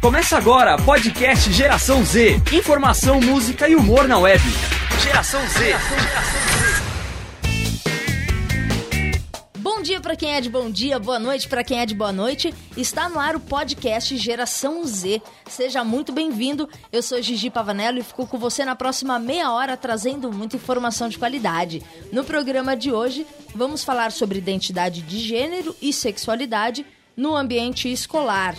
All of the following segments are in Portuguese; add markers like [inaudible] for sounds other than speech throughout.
Começa agora, podcast Geração Z. Informação, música e humor na web. Geração Z. Bom dia para quem é de bom dia, boa noite para quem é de boa noite. Está no ar o podcast Geração Z. Seja muito bem-vindo. Eu sou Gigi Pavanello e fico com você na próxima meia hora trazendo muita informação de qualidade. No programa de hoje, vamos falar sobre identidade de gênero e sexualidade no ambiente escolar.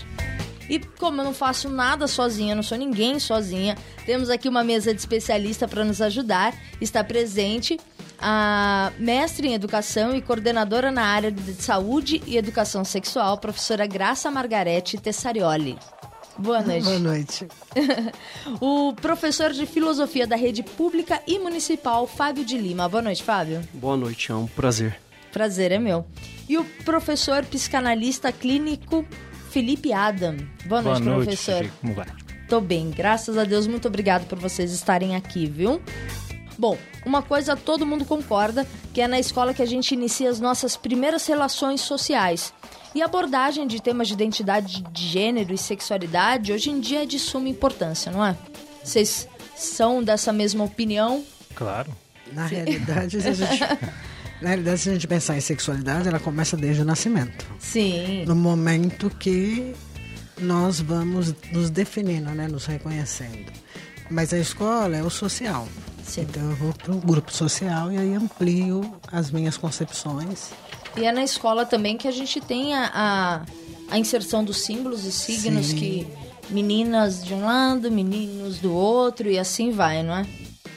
E como eu não faço nada sozinha, não sou ninguém sozinha, temos aqui uma mesa de especialista para nos ajudar. Está presente a mestre em educação e coordenadora na área de saúde e educação sexual, professora Graça Margarete Tessarioli. Boa noite. Boa noite. [laughs] o professor de filosofia da rede pública e municipal, Fábio de Lima. Boa noite, Fábio. Boa noite, é um prazer. Prazer é meu. E o professor psicanalista clínico Felipe Adam. Boa, Boa noite, noite, professor. Como vai? Tô bem, graças a Deus. Muito obrigado por vocês estarem aqui, viu? Bom, uma coisa todo mundo concorda, que é na escola que a gente inicia as nossas primeiras relações sociais. E a abordagem de temas de identidade de gênero e sexualidade hoje em dia é de suma importância, não é? Vocês são dessa mesma opinião? Claro. Na realidade, se a gente, [laughs] na realidade, se a gente pensar em sexualidade, ela começa desde o nascimento. Sim. No momento que nós vamos nos definindo, né, nos reconhecendo. Mas a escola é o social. Sim. Então eu vou para um grupo social e aí amplio as minhas concepções. E é na escola também que a gente tem a, a, a inserção dos símbolos e signos Sim. que meninas de um lado, meninos do outro e assim vai, não é?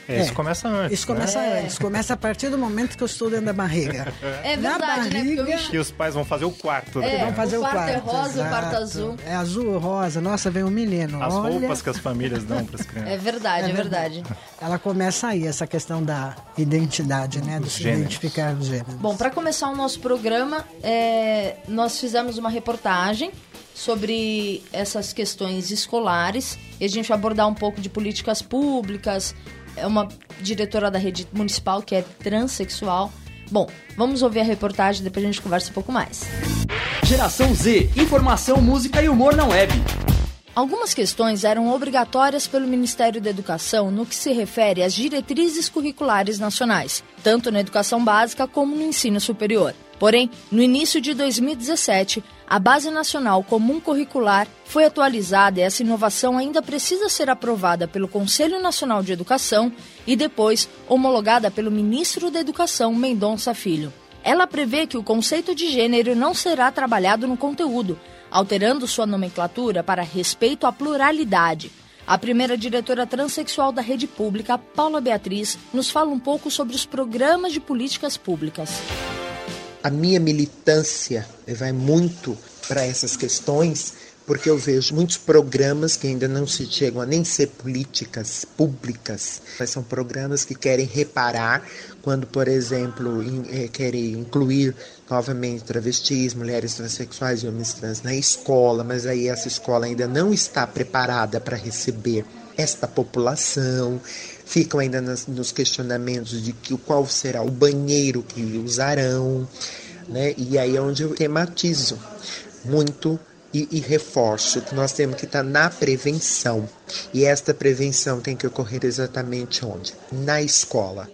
É, isso começa antes. Isso começa né? antes. Começa a partir do momento que eu estou dentro da barriga. [laughs] É Na verdade, né? Porque eu me barriga- Que os pais vão fazer o quarto. É. né? Vamos fazer o o quarto quarto. é rosa, o quarto exato. azul. É azul ou rosa. Nossa, vem um menino. As Olha, roupas que as famílias dão para as É crianças. verdade, é, É verdade. Ela começa aí, essa questão da identidade, né? Do Os se gêneros. identificar os gêneros. Bom, para começar o nosso programa, é, nós fizemos uma reportagem sobre essas questões escolares e a gente vai abordar um pouco de políticas públicas. É uma diretora da rede municipal que é transexual. Bom, vamos ouvir a reportagem, depois a gente conversa um pouco mais. Geração Z. Informação, música e humor na web. Algumas questões eram obrigatórias pelo Ministério da Educação no que se refere às diretrizes curriculares nacionais, tanto na educação básica como no ensino superior. Porém, no início de 2017, a Base Nacional Comum Curricular foi atualizada e essa inovação ainda precisa ser aprovada pelo Conselho Nacional de Educação e depois homologada pelo Ministro da Educação, Mendonça Filho. Ela prevê que o conceito de gênero não será trabalhado no conteúdo, alterando sua nomenclatura para respeito à pluralidade. A primeira diretora transexual da rede pública, Paula Beatriz, nos fala um pouco sobre os programas de políticas públicas. A minha militância vai muito para essas questões, porque eu vejo muitos programas que ainda não se chegam a nem ser políticas públicas, mas são programas que querem reparar quando, por exemplo, in- eh, querem incluir novamente travestis, mulheres transexuais e homens trans na escola, mas aí essa escola ainda não está preparada para receber esta população, ficam ainda nas- nos questionamentos de que qual será o banheiro que usarão, né? E aí é onde eu tematizo muito e, e reforço que nós temos que estar na prevenção. E esta prevenção tem que ocorrer exatamente onde? Na escola.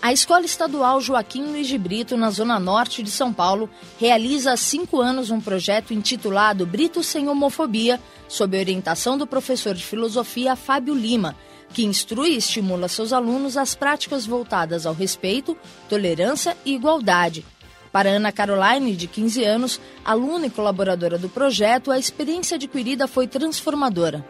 A Escola Estadual Joaquim Luiz de Brito, na Zona Norte de São Paulo, realiza há cinco anos um projeto intitulado Brito Sem Homofobia, sob orientação do professor de filosofia Fábio Lima, que instrui e estimula seus alunos às práticas voltadas ao respeito, tolerância e igualdade. Para Ana Caroline, de 15 anos, aluna e colaboradora do projeto, a experiência adquirida foi transformadora.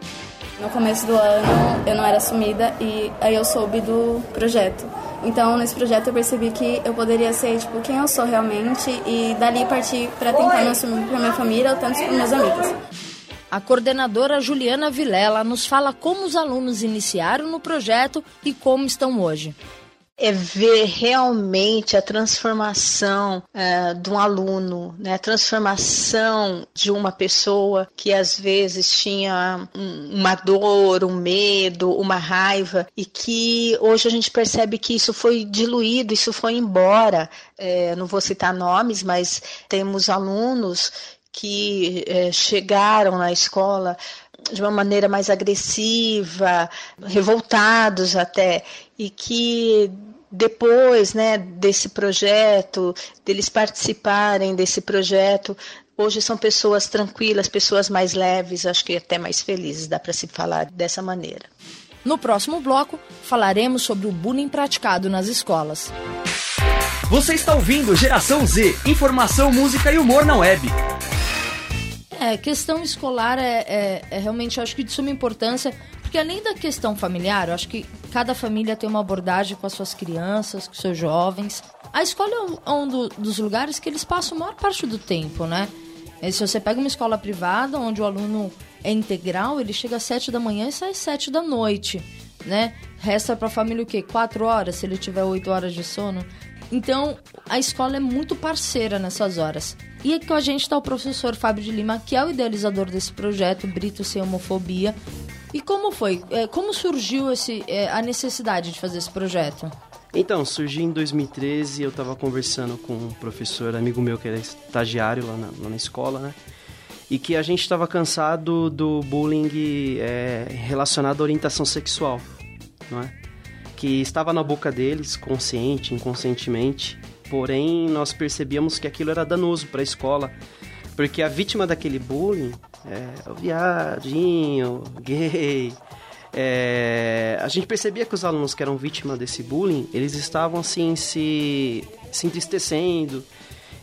No começo do ano eu não era assumida e aí eu soube do projeto. Então nesse projeto eu percebi que eu poderia ser tipo quem eu sou realmente e dali partir para tentar me assumir para minha família ou tanto para meus amigos. A coordenadora Juliana Vilela nos fala como os alunos iniciaram no projeto e como estão hoje. é ver realmente a transformação eh, de um aluno, né? a transformação de uma pessoa que às vezes tinha um- uma dor, um medo, uma raiva, e que hoje a gente percebe que isso foi diluído, isso foi embora. Eh, não vou citar nomes, mas temos alunos que é, chegaram na escola de uma maneira mais agressiva, revoltados até, e que depois né, desse projeto, deles participarem desse projeto, hoje são pessoas tranquilas, pessoas mais leves, acho que até mais felizes, dá para se falar dessa maneira. No próximo bloco, falaremos sobre o bullying praticado nas escolas. Você está ouvindo Geração Z, informação, música e humor na web. É, questão escolar é, é, é realmente, acho que de suma importância, porque além da questão familiar, eu acho que cada família tem uma abordagem com as suas crianças, com seus jovens. A escola é um do, dos lugares que eles passam a maior parte do tempo, né? E se você pega uma escola privada, onde o aluno é integral, ele chega às sete da manhã e sai às sete da noite, né? Resta para a família o quê? Quatro horas, se ele tiver oito horas de sono. Então, a escola é muito parceira nessas horas. E aqui com a gente está o professor Fábio de Lima, que é o idealizador desse projeto, Brito Sem Homofobia. E como foi? É, como surgiu esse, é, a necessidade de fazer esse projeto? Então, surgiu em 2013, eu estava conversando com um professor, amigo meu que era estagiário lá na, lá na escola, né? E que a gente estava cansado do bullying é, relacionado à orientação sexual, não é? que estava na boca deles, consciente, inconscientemente. Porém, nós percebíamos que aquilo era danoso para a escola, porque a vítima daquele bullying é o viadinho, gay. É, a gente percebia que os alunos que eram vítima desse bullying, eles estavam assim se, se entristecendo.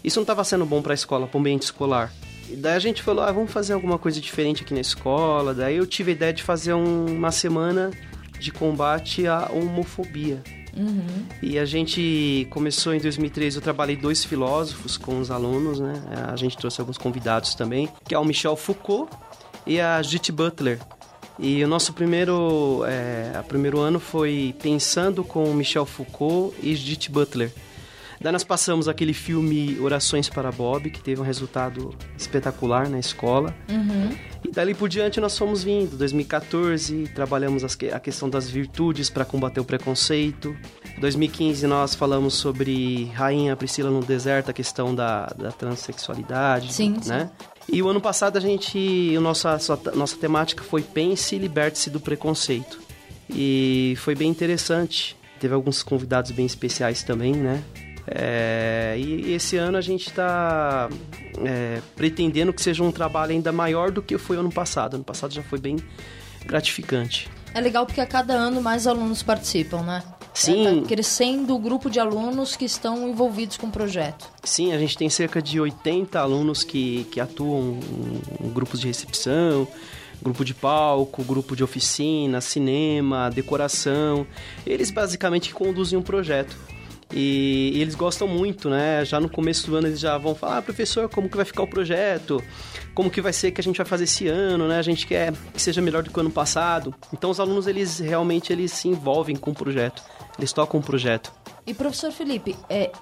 Isso não estava sendo bom para a escola, para o ambiente escolar. E daí a gente falou, ah, vamos fazer alguma coisa diferente aqui na escola. Daí eu tive a ideia de fazer um, uma semana de combate à homofobia. Uhum. E a gente começou em 2013, eu trabalhei dois filósofos com os alunos, né? A gente trouxe alguns convidados também, que é o Michel Foucault e a Judith Butler. E o nosso primeiro, é, primeiro ano foi pensando com Michel Foucault e Judith Butler. Daí nós passamos aquele filme Orações para Bob, que teve um resultado espetacular na escola. Uhum. E dali por diante nós fomos vindo. 2014 trabalhamos a questão das virtudes para combater o preconceito. 2015 nós falamos sobre Rainha Priscila no Deserto, a questão da, da transexualidade, sim, né? Sim. E o ano passado a gente, a nossa, a nossa temática foi Pense e Liberte-se do Preconceito. E foi bem interessante. Teve alguns convidados bem especiais também, né? É, e, esse ano a gente está é, pretendendo que seja um trabalho ainda maior do que foi ano passado. Ano passado já foi bem gratificante. É legal porque a cada ano mais alunos participam, né? Sim. É, tá crescendo o grupo de alunos que estão envolvidos com o projeto. Sim, a gente tem cerca de 80 alunos que, que atuam em, em grupos de recepção, grupo de palco, grupo de oficina, cinema, decoração. Eles basicamente conduzem um projeto. E, e, eles gostam muito, né? Já no começo do ano eles já vão falar, ah, professor, como que vai ficar o projeto? Como que vai ser que a gente vai fazer esse ano, né? A gente quer que seja melhor do que o ano passado. Então os alunos, eles realmente eles se envolvem com o projeto. Eles tocam o projeto. E professor Felipe, é,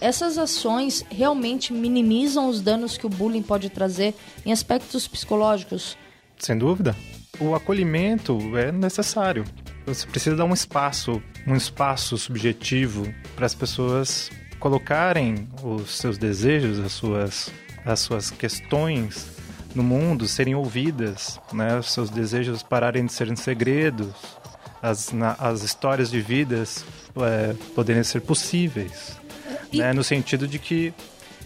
essas ações realmente minimizam os danos que o bullying pode trazer em aspectos psicológicos? Sem dúvida. O acolhimento é necessário. Você precisa dar um espaço, um espaço subjetivo para as pessoas colocarem os seus desejos, as suas, as suas questões no mundo serem ouvidas, né? Os seus desejos pararem de serem segredos, as, na, as histórias de vidas é, poderem ser possíveis, e... né? No sentido de que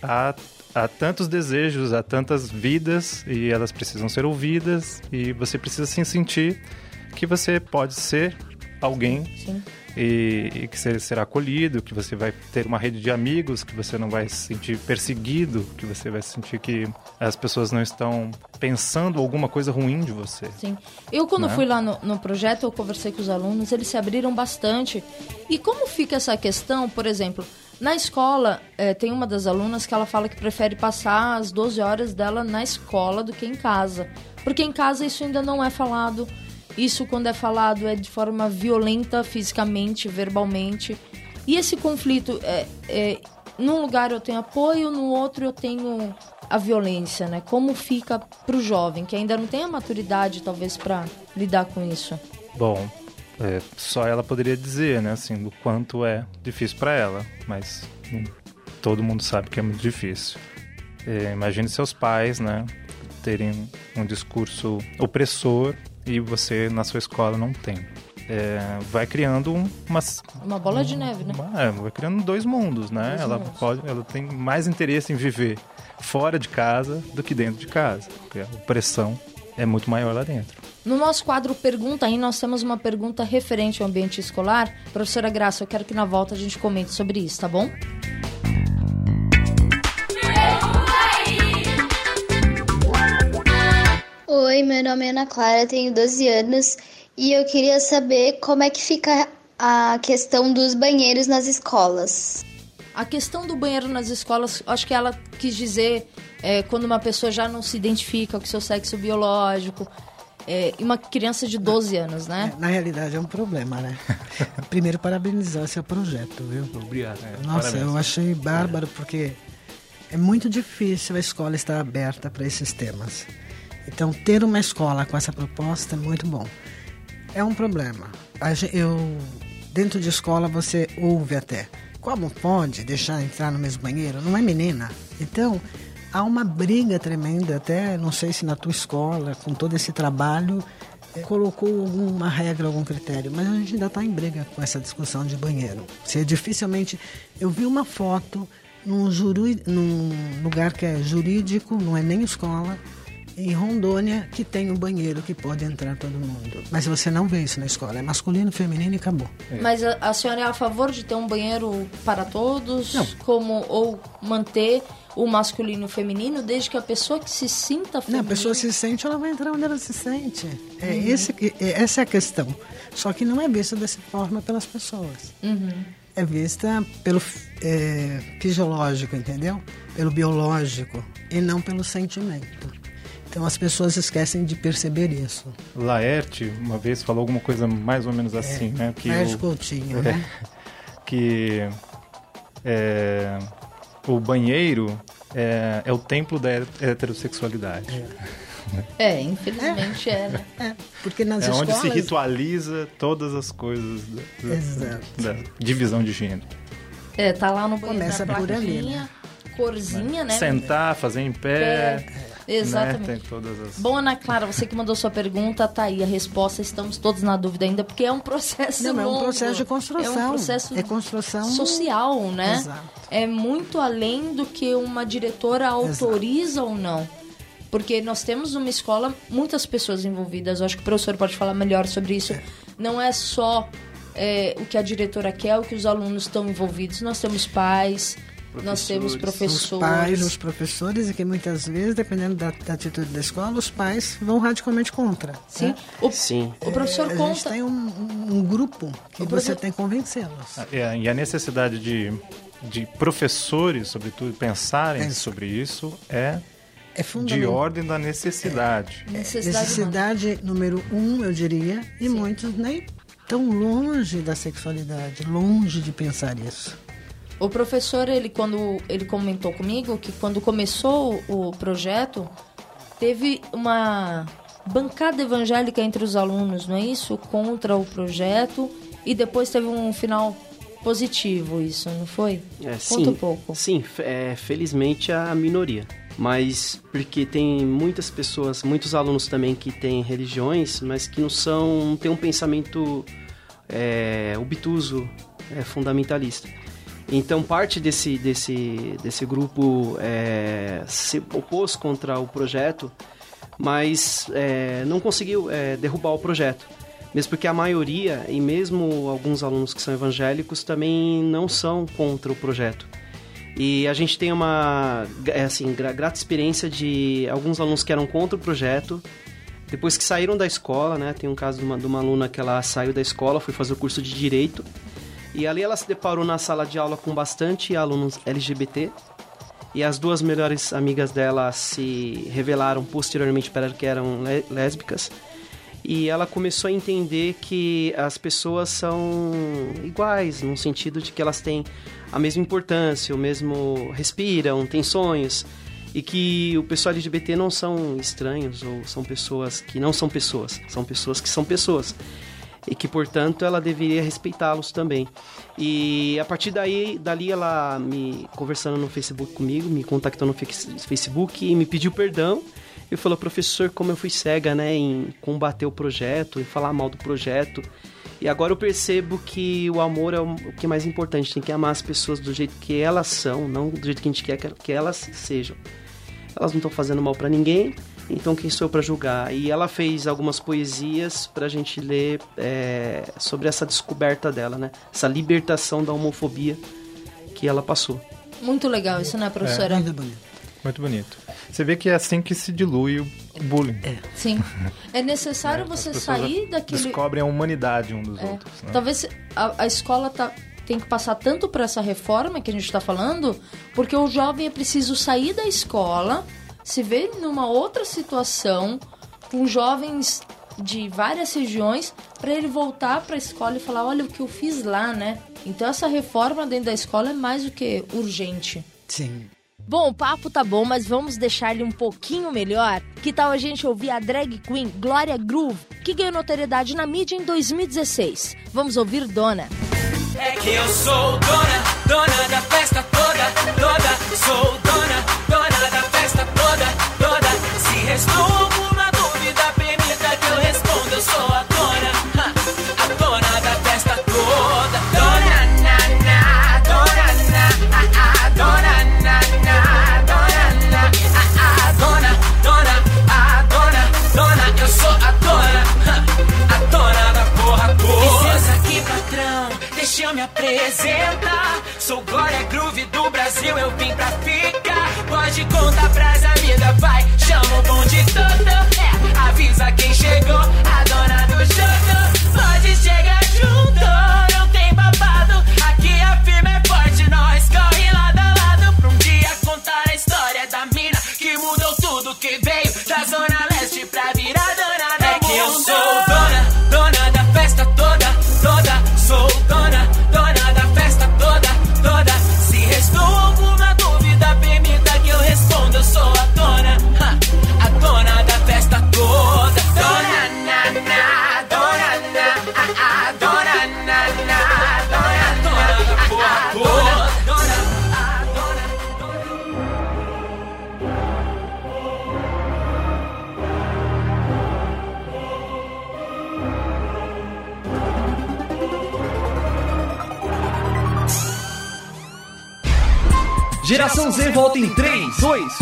há, há tantos desejos, há tantas vidas e elas precisam ser ouvidas e você precisa se sentir que você pode ser alguém e, e, que você será acolhido, que você vai ter uma rede de amigos, que você não vai se sentir perseguido, que você vai sentir que as pessoas não estão pensando alguma coisa ruim de você. Sim. Eu, quando né? fui lá no, no projeto, eu conversei com os alunos, eles se abriram bastante. E como fica essa questão, por exemplo, na escola, é, tem uma das alunas que ela fala que prefere passar as 12 horas dela na escola do que em casa. Porque em casa isso ainda não é falado isso, quando é falado, é de forma violenta, fisicamente, verbalmente. E esse conflito, é, é, num lugar eu tenho apoio, no outro eu tenho a violência, né? Como fica para o jovem, que ainda não tem a maturidade, talvez, para lidar com isso? Bom, é, só ela poderia dizer, né, assim, do quanto é difícil para ela, mas hum, todo mundo sabe que é muito difícil. É, imagine seus pais, né, terem um discurso opressor e você na sua escola não tem. É, vai criando um- umas Uma bola de neve, né? uma- é, vai criando dois mundos, né? Dois ela mundos. pode, ela tem mais interesse em viver fora de casa do que dentro de casa, porque a opressão é muito maior lá dentro. No nosso quadro Pergunta aí, nós temos uma pergunta referente ao ambiente escolar. Professora Graça, eu quero que na volta a gente comente sobre isso, tá bom? Oi, meu nome é Ana Clara, tenho 12 anos e eu queria saber como é que fica a questão dos banheiros nas escolas. A questão do banheiro nas escolas, acho que ela quis dizer é, quando uma pessoa já não se identifica com seu sexo biológico. É, e uma criança de 12 anos, né? Na realidade é um problema, né? [laughs] Primeiro, parabenizar seu projeto, viu? Obrigado. Nossa, parabéns. eu achei bárbaro porque é muito difícil a escola estar aberta para esses temas. Então, ter uma escola com essa proposta é muito bom. É um problema. Eu, dentro de escola, você ouve até. Como pode deixar entrar no mesmo banheiro? Não é menina. Então, há uma briga tremenda, até não sei se na tua escola, com todo esse trabalho, eh, colocou alguma regra, algum critério, mas a gente ainda está em briga com essa discussão de banheiro. Se dificilmente. Eu vi uma foto num, juru, num lugar que é jurídico, não é nem escola, em Rondônia, que tem um banheiro que pode entrar todo mundo. Mas você não vê isso na escola, é masculino, feminino e acabou. Mas a, a senhora é a favor de ter um banheiro para todos, Não. como ou manter o masculino e o feminino, desde que a pessoa que se sinta Não, feminina... a pessoa se sente, ela vai entrar onde ela se sente. É esse, que- é- essa é a questão. Só que não é vista dessa forma pelas pessoas. É vista pelo é, fisiológico, entendeu? Pelo biológico e não pelo sentimento. Então as pessoas esquecem de perceber isso. Laerte uma vez falou alguma coisa mais ou menos assim, né? Que Laerte o- Coutinho, [laughs] é, né? que é, o banheiro é, é o templo da heterossexualidade. É, infelizmente é, né? É, porque nas É onde escolas... se ritualiza todas as coisas da, da- Exato. da divisão de gênero. É, tá lá no banheiro Começa por ali, plaquinha, corzinha, né? Sentar, fazer em pé. É, exatamente. Né? Tem todas as. Bom, Ana Clara, você que mandou sua pergunta, tá aí a resposta. Estamos todos na dúvida ainda, porque é um processo Não, é um longo. processo de construção. É um processo É construção social, né? Exato. É muito além do que uma diretora autoriza ou não. Porque nós temos numa escola muitas pessoas envolvidas. Eu acho que o professor pode falar melhor sobre isso. Não é só é, o que a diretora quer, o que os alunos estão envolvidos. Nós temos pais, nós temos os professores. pais, os professores, e que muitas vezes, dependendo da, da atitude da escola, os pais vão radicalmente contra. Sim. né? O, Sim. o professor É, a conta. gente tem um, um- um grupo que O você professor- tem que convencê-los. É, e a necessidade de, de professores, sobretudo, pensarem É. sobre isso é É de ordem da necessidade. Necessidade, Necessidade número um, eu diria, e muitos nem tão longe da sexualidade, longe de pensar isso. O professor, ele quando ele comentou comigo que quando começou o projeto, teve uma bancada evangélica entre os alunos, não é isso? Contra o projeto e depois teve um final positivo isso, não foi? É, Conta sim, um pouco. Sim, é, felizmente a minoria. Mas porque tem muitas pessoas, muitos alunos também que têm religiões, mas que não são, não tem um pensamento é, obtuso, é, fundamentalista. Então parte desse, desse, desse grupo é, se opôs contra o projeto, mas é, não conseguiu é, derrubar o projeto. Mesmo porque a maioria, e mesmo alguns alunos que são evangélicos, também não são contra o projeto. E a gente tem uma é, assim, gra- grata experiência de alguns alunos que eram contra o projeto, depois que saíram da escola, né? Tem um caso de uma, de uma aluna que ela saiu da escola, foi fazer o curso de Direito, e ali ela se deparou na sala de aula com bastante alunos LGBT, e as duas melhores amigas dela se revelaram posteriormente para que eram lé- lésbicas. E ela começou a entender que as pessoas são iguais, no sentido de que elas têm a mesma importância, o mesmo respiram, têm sonhos, e que o pessoal LGBT não são estranhos ou são pessoas que não são pessoas, são pessoas que são pessoas. E que, portanto, ela deveria respeitá-los também. E a partir daí, dali ela me conversando no Facebook comigo, me contactou no Facebook e me pediu perdão. E falou, professor, como eu fui cega, né, em combater o projeto, em falar mal do projeto. E agora eu percebo que o amor é o que é mais importante. Tem que amar as pessoas do jeito que elas são, não do jeito que a gente quer que elas sejam. Elas não estão fazendo mal para ninguém, então quem sou eu para julgar? E ela fez algumas poesias para a gente ler é, sobre essa descoberta dela, né? Essa libertação da homofobia que ela passou. Muito legal isso, né, professora? É. Muito bonito. Muito bonito. Você vê que é assim que se dilui o bullying. É. Sim. [laughs] É necessário é, você sair daquele. Descobrem a humanidade um dos é. outros. Né? Talvez a, a escola tá, tem que passar tanto por essa reforma que a gente está falando, porque o jovem é preciso sair da escola se vê numa outra situação com jovens de várias regiões para ele voltar para a escola e falar, olha o que eu fiz lá, né? Então essa reforma dentro da escola é mais do que urgente. Sim. Bom, o papo tá bom, mas vamos deixar ele um pouquinho melhor. Que tal a gente ouvir a drag queen Glória Groove, que ganhou notoriedade na mídia em 2016? Vamos ouvir Dona. É que eu sou dona, dona da festa toda, toda, sou dona, dona da festa toda, toda. Se restou alguma dúvida, permita que eu responda, eu sou a dona, a dona da festa toda. Dona, na, na, dona, na, a, a, dona, na, na, dona, na, a, a, dona, dona, a, dona, dona, eu sou a dona, a dona da porra toda. Licença aqui, patrão, deixa eu me apresentar. Sou Glória Groove do Brasil, eu vim pra ficar. Pode contar pras amigas, vai, chama o bonde todo. É, avisa quem chegou, a dona do jogo. Em 3, 2,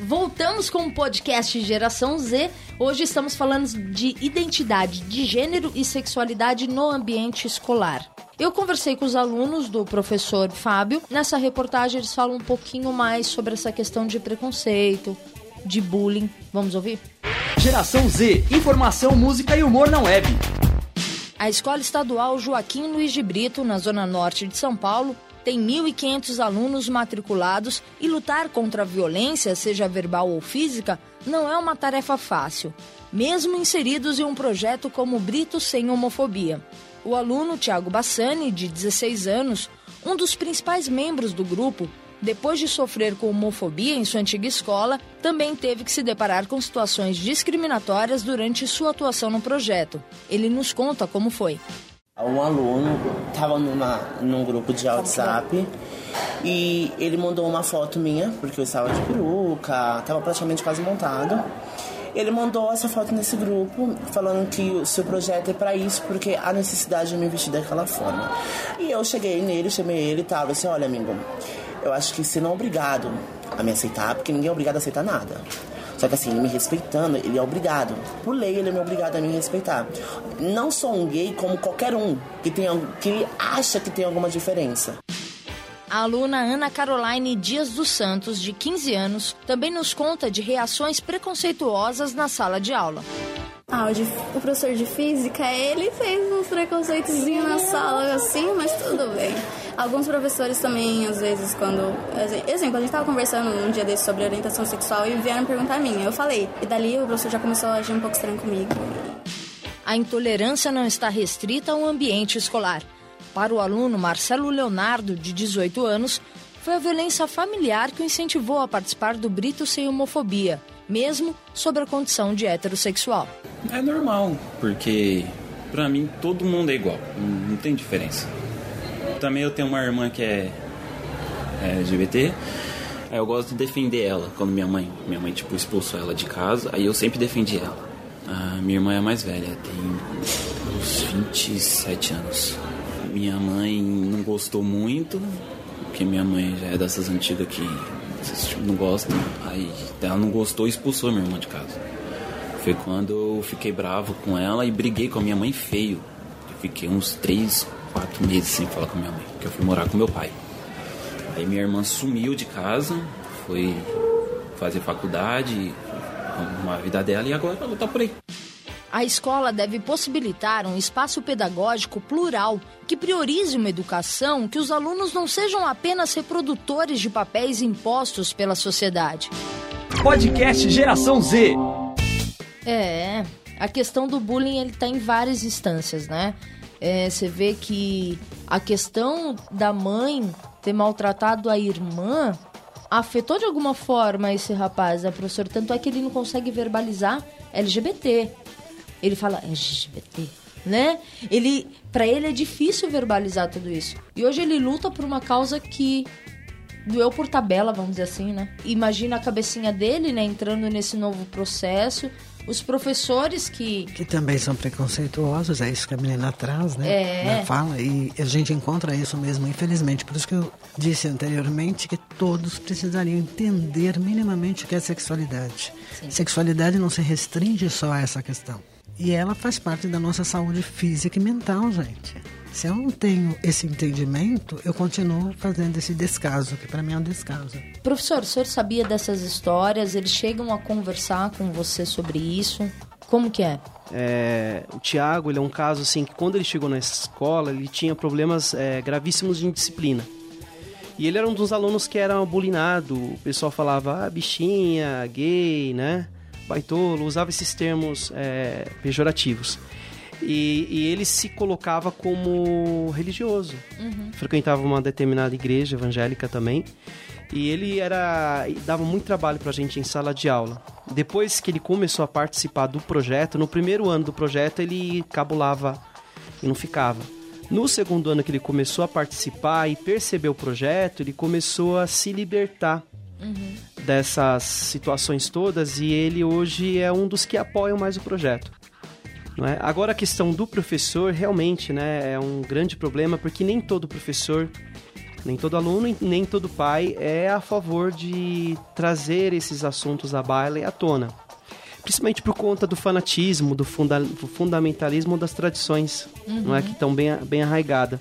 1. Voltamos com o podcast Geração Z. Hoje estamos falando de identidade de gênero e sexualidade no ambiente escolar. Eu conversei com os alunos do professor Fábio. Nessa reportagem eles falam um pouquinho mais sobre essa questão de preconceito, de bullying. Vamos ouvir? Geração Z, informação, música e humor na web. A Escola Estadual Joaquim Luiz de Brito, na zona norte de São Paulo, tem 1.500 alunos matriculados e lutar contra a violência, seja verbal ou física, não é uma tarefa fácil, mesmo inseridos em um projeto como Brito Sem Homofobia. O aluno Tiago Bassani, de 16 anos, um dos principais membros do grupo, depois de sofrer com homofobia em sua antiga escola, também teve que se deparar com situações discriminatórias durante sua atuação no projeto. Ele nos conta como foi. Um aluno estava num grupo de WhatsApp e ele mandou uma foto minha, porque eu estava de peruca, estava praticamente quase montado. Ele mandou essa foto nesse grupo, falando que o seu projeto é para isso, porque há necessidade de me vestir daquela forma. E eu cheguei nele, chamei ele e tal, disse, olha amigo, eu acho que você não é obrigado a me aceitar, porque ninguém é obrigado a aceitar nada. Só que assim, me respeitando, ele é obrigado. Por lei, ele é obrigado a me respeitar. Não sou um gay como qualquer um que, tem, que acha que tem alguma diferença. A aluna Ana Caroline Dias dos Santos, de 15 anos, também nos conta de reações preconceituosas na sala de aula. Ah, o, professor de física, ele fez uns preconceitozinhos na sala assim, mas tudo bem. Alguns professores também, às vezes, quando. Exemplo, a gente estava conversando um dia desse sobre orientação sexual e vieram perguntar a mim. Eu falei. E dali o professor já começou a agir um pouco estranho comigo. A intolerância não está restrita ao ambiente escolar. Para o aluno Marcelo Leonardo, de 18 anos, foi a violência familiar que o incentivou a participar do Brito Sem Homofobia mesmo sobre a condição de heterossexual. É normal, porque para mim todo mundo é igual, não tem diferença. Também eu tenho uma irmã que é, é LGBT, aí eu gosto de defender ela quando minha mãe, minha mãe tipo expulsou ela de casa, aí eu sempre defendi ela. A minha irmã é mais velha, tem uns 27 anos. Minha mãe não gostou muito, porque minha mãe já é dessas antigas que não gostam. Aí ela não gostou e expulsou minha irmã de casa. Foi quando eu fiquei bravo com ela e briguei com a minha mãe feio. Eu fiquei uns 3, 4 meses sem falar com minha mãe, porque eu fui morar com meu pai. Aí minha irmã sumiu de casa, foi fazer faculdade, uma vida dela e agora ela tá por aí. A escola deve possibilitar um espaço pedagógico plural que priorize uma educação que os alunos não sejam apenas reprodutores de papéis impostos pela sociedade. Podcast Geração Z. É, a questão do bullying ele está em várias instâncias, né? É, você vê que a questão da mãe ter maltratado a irmã afetou de alguma forma esse rapaz, né, professor? Tanto é que ele não consegue verbalizar LGBT. Ele fala LGBT, né? Ele, para ele é difícil verbalizar tudo isso. E hoje ele luta por uma causa que doeu por tabela, vamos dizer assim, né? Imagina a cabecinha dele, né, entrando nesse novo processo. Os professores que. Que também são preconceituosos, é isso que a menina traz, né? É. fala, e a gente encontra isso mesmo, infelizmente. Por isso que eu disse anteriormente que todos precisariam entender minimamente o que é sexualidade. Sim. Sexualidade não se restringe só a essa questão. E ela faz parte da nossa saúde física e mental, gente. Se eu não tenho esse entendimento, eu continuo fazendo esse descaso, que para mim é um descaso. Professor, o senhor sabia dessas histórias? Eles chegam a conversar com você sobre isso? Como que é? É, o Tiago, ele é um caso assim que quando ele chegou na escola, ele tinha problemas é, gravíssimos de indisciplina. E ele era um dos alunos que era bulinado. O pessoal falava, ah, bichinha, gay, né? Baitolo, usava esses termos é, pejorativos. E, e, ele se colocava como religioso. Uhum. Frequentava uma determinada igreja evangélica também. E ele era dava muito trabalho pra gente em sala de aula. Depois que ele começou a participar do projeto, no primeiro ano do projeto ele cabulava e não ficava. No segundo ano que ele começou a participar e percebeu o projeto, ele começou a se libertar Uhum. dessas situações todas e ele hoje é um dos que apoiam mais o projeto. É? Agora a questão do professor realmente né, é um grande problema porque nem todo professor, nem todo aluno, nem todo pai é a favor de trazer esses assuntos à baila e à tona. Principalmente por conta do fanatismo, do, funda do fundamentalismo das tradições, não é que estão bem, bem arraigadas.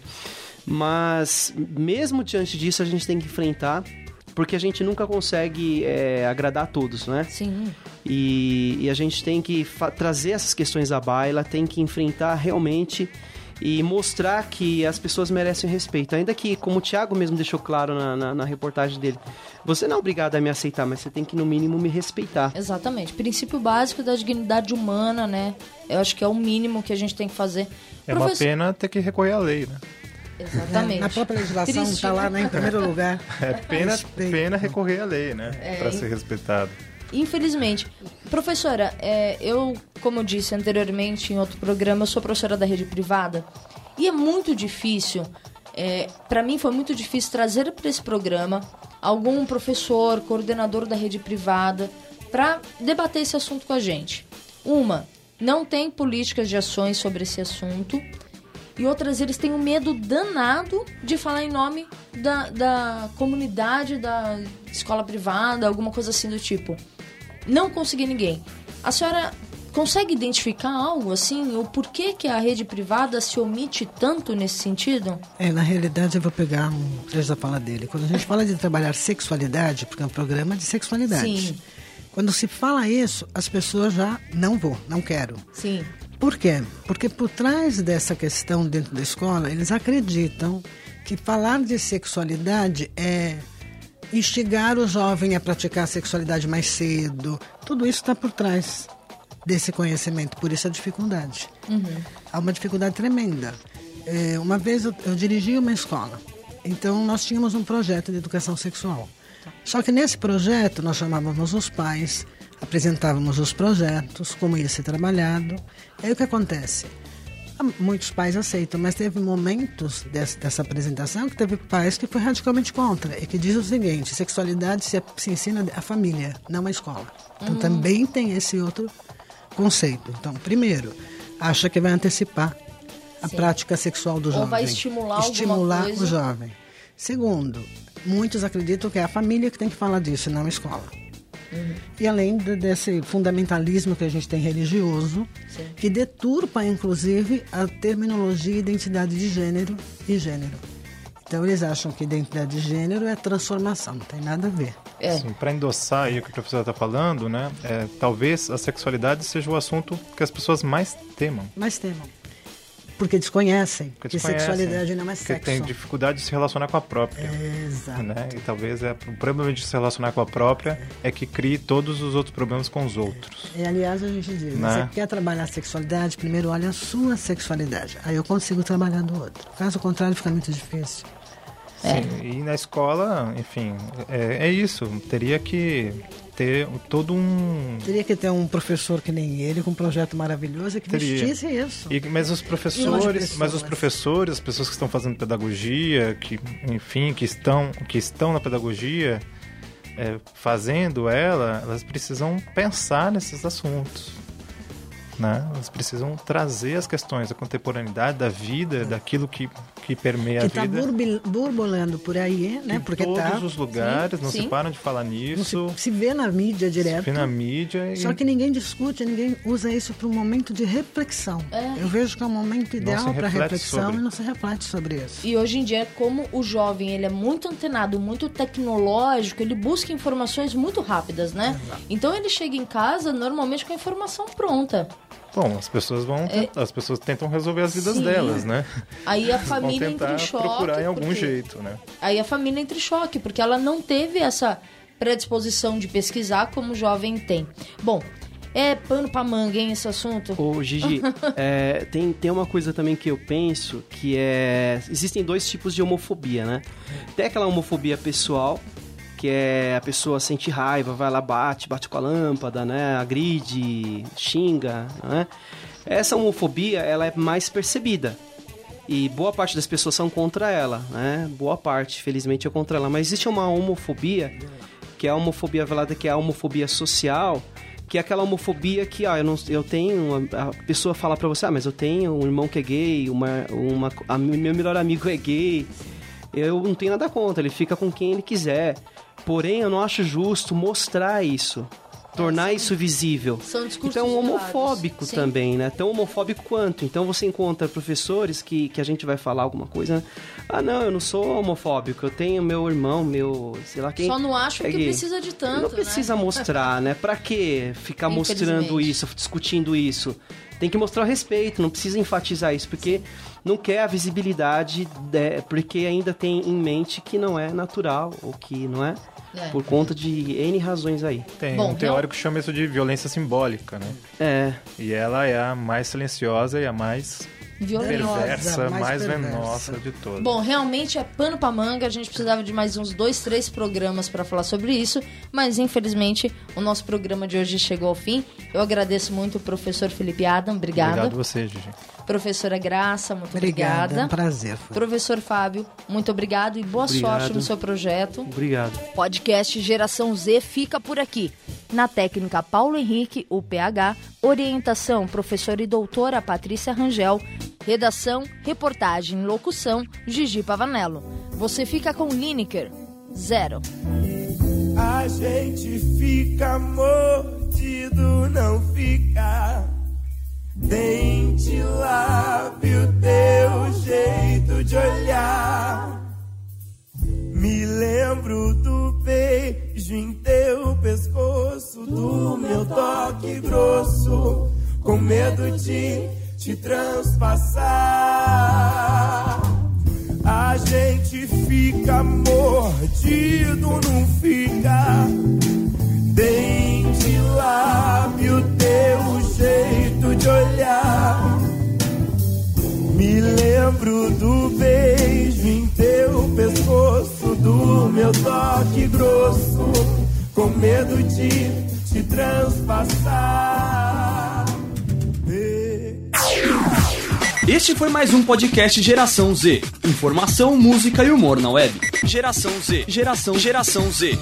Mas mesmo diante disso a gente tem que enfrentar porque a gente nunca consegue é, agradar a todos, né? Sim. E, e a gente tem que trazer essas questões à baila, tem que enfrentar realmente e mostrar que as pessoas merecem respeito. Ainda que, como o Thiago mesmo deixou claro na, na, na, reportagem dele, você não é obrigado a me aceitar, mas você tem que, no mínimo, me respeitar. Exatamente. Princípio básico da dignidade humana, né? Eu acho que é o mínimo que a gente tem que fazer. É Professor... uma pena ter que recorrer à lei, né? Exatamente. Na própria legislação está lá né, em primeiro lugar. É pena, pena recorrer à lei, né? É, para ser respeitado. Infelizmente. Professora, é, eu, como eu disse anteriormente em outro programa, eu sou professora da rede privada. E é muito difícil, é, para mim foi muito difícil trazer para esse programa algum professor, coordenador da rede privada, para debater esse assunto com a gente. Uma, não tem políticas de ações sobre esse assunto. E outras, eles têm um medo danado de falar em nome da, da comunidade, da escola privada, alguma coisa assim do tipo. Não consegui ninguém. A senhora consegue identificar algo assim? O porquê que a rede privada se omite tanto nesse sentido? É, na realidade eu vou pegar um trecho da fala dele. Quando a gente fala de trabalhar sexualidade, porque é um programa de sexualidade. Sim. Quando se fala isso, as pessoas já não vou, não quero. Sim. Por quê? Porque por trás dessa questão dentro da escola, eles acreditam que falar de sexualidade é instigar o jovem a praticar a sexualidade mais cedo. Tudo isso está por trás desse conhecimento, por isso a dificuldade. Uhum. Há uma dificuldade tremenda. É, uma vez eu, eu dirigi uma escola, então nós tínhamos um projeto de educação sexual. Só que nesse projeto nós chamávamos os pais, apresentávamos os projetos, como ia ser trabalhado. E aí o que acontece? Ah, Muitos pais aceitam, mas teve momentos dessa, dessa apresentação que teve pais que foi radicalmente contra e que diz o seguinte: sexualidade se, se ensina a família, não a escola. Então Uhum. também tem esse outro conceito. Então, primeiro, acha que vai antecipar a Sim. prática sexual do Ou jovem. vai estimular Estimular o jovem. Segundo, muitos acreditam que é a família que tem que falar disso, não a escola. Uhum. E além de- desse fundamentalismo que a gente tem religioso, Sim. que deturpa, inclusive, a terminologia identidade de gênero e gênero. Então, eles acham que identidade de gênero é transformação, não tem nada a ver. É. Para endossar aí o que o professor está falando, né? é, talvez a sexualidade seja o assunto que as pessoas mais temam. Mas temam. Porque desconhecem Porque que desconhecem, sexualidade não é Porque sexo. tem dificuldade de se relacionar com a própria. Exato. Né? E talvez é, o problema de se relacionar com a própria é que crie todos os outros problemas com os outros. E, aliás, a gente diz, Né? você quer trabalhar a sexualidade, primeiro olha a sua sexualidade. Aí eu consigo trabalhar do outro. Caso contrário, fica muito difícil. É. Sim, e na escola, enfim, é, é isso. Teria que ter todo um. Teria que ter um professor que nem ele, com um projeto maravilhoso, que Teria. vestisse isso. E, mas os professores, mas os professores, as pessoas que estão fazendo pedagogia, que enfim, que estão, que estão na pedagogia, é, fazendo ela, elas precisam pensar nesses assuntos. Né? Elas precisam trazer as questões da contemporaneidade, da vida, daquilo que, que permeia que a está vida. burbulando por aí, né? em Porque todos tá, os lugares, não sim. se param de falar nisso. se, se vê na mídia direto. Vê na mídia e Só que ninguém discute, ninguém usa isso para um momento de reflexão. É. Eu vejo que é um momento ideal se para reflexão sobre. e não se reflete sobre isso. E hoje em dia, como o jovem ele é muito antenado, muito tecnológico, ele busca informações muito rápidas, né? Então ele chega em casa normalmente com a informação pronta. Bom, as pessoas vão, as pessoas tentam resolver as vidas É. Sim. delas, né? Aí a Vão família entra em choque. procurar em algum porque- jeito, né? Aí a família entra em choque, porque ela não teve essa predisposição de pesquisar como o jovem tem. Bom, é pano pra manga, hein, esse assunto? Ô, Gigi, [laughs] é, tem, tem uma coisa também que eu penso que é. Existem dois tipos de homofobia, né? Tem aquela homofobia pessoal, que é a pessoa sente raiva, vai lá, bate, bate com a lâmpada, né? Agride, xinga, né? Essa homofobia, ela é mais percebida. E boa parte das pessoas são contra ela, né? Boa parte, felizmente, é contra ela. Mas existe uma homofobia, que é a homofobia velada, que é a homofobia social, que é aquela homofobia que, ah, eu, não, eu tenho... a pessoa fala pra você, ah, mas eu tenho um irmão que é gay, uma, uma, a, meu melhor amigo é gay, eu não tenho nada contra, ele fica com quem ele quiser. Porém, eu não acho justo mostrar isso. Tornar isso visível. São discursos Então, isolados. homofóbico Sim. também, né? Tão homofóbico quanto. Então, você encontra professores que, que a gente vai falar alguma coisa. né? Ah, não, eu não sou homofóbico. Eu tenho meu irmão, meu. sei lá quem. Só não acho é que precisa de tanto, Não precisa né? mostrar, né? Pra que ficar mostrando isso, discutindo isso? Tem que mostrar o respeito, não precisa enfatizar isso, porque não quer a visibilidade, de- porque ainda tem em mente que não é natural, ou que não é, É. por conta de N razões aí. Tem Bom, um teórico que chama isso de violência simbólica, né? É, E ela é a mais silenciosa e a mais Violenta. perversa, mais mais, perversa. venenosa de todas. Bom, realmente é pano pra manga. A gente precisava de mais uns dois, três programas pra falar sobre isso, mas infelizmente o nosso programa de hoje chegou ao fim. Eu agradeço muito o professor Felipe Adam, obrigada. Obrigado você, Gigi. Professora Graça, muito Obrigada, obrigada. é um prazer. Foi. Professor Fábio, muito obrigado e boa Obrigado. sorte no seu projeto. obrigado. Podcast Geração Z fica por aqui. Na técnica Paulo Henrique, o PH, orientação professora e doutora Patrícia Rangel, redação, reportagem e locução Gigi Pavanello. Você fica com Lineker. Zero. A gente fica mordido, não fica. Beijo em teu pescoço, do meu toque grosso, com medo de te transpassar. A gente fica mordido, não fica. Dente, lábio, teu jeito de olhar. Me lembro do beijo em teu pescoço, do meu toque grosso, com medo de te transpassar. Este foi mais um podcast Geração Z. Informação, música e humor na web. Geração Z. Geração Geração Z.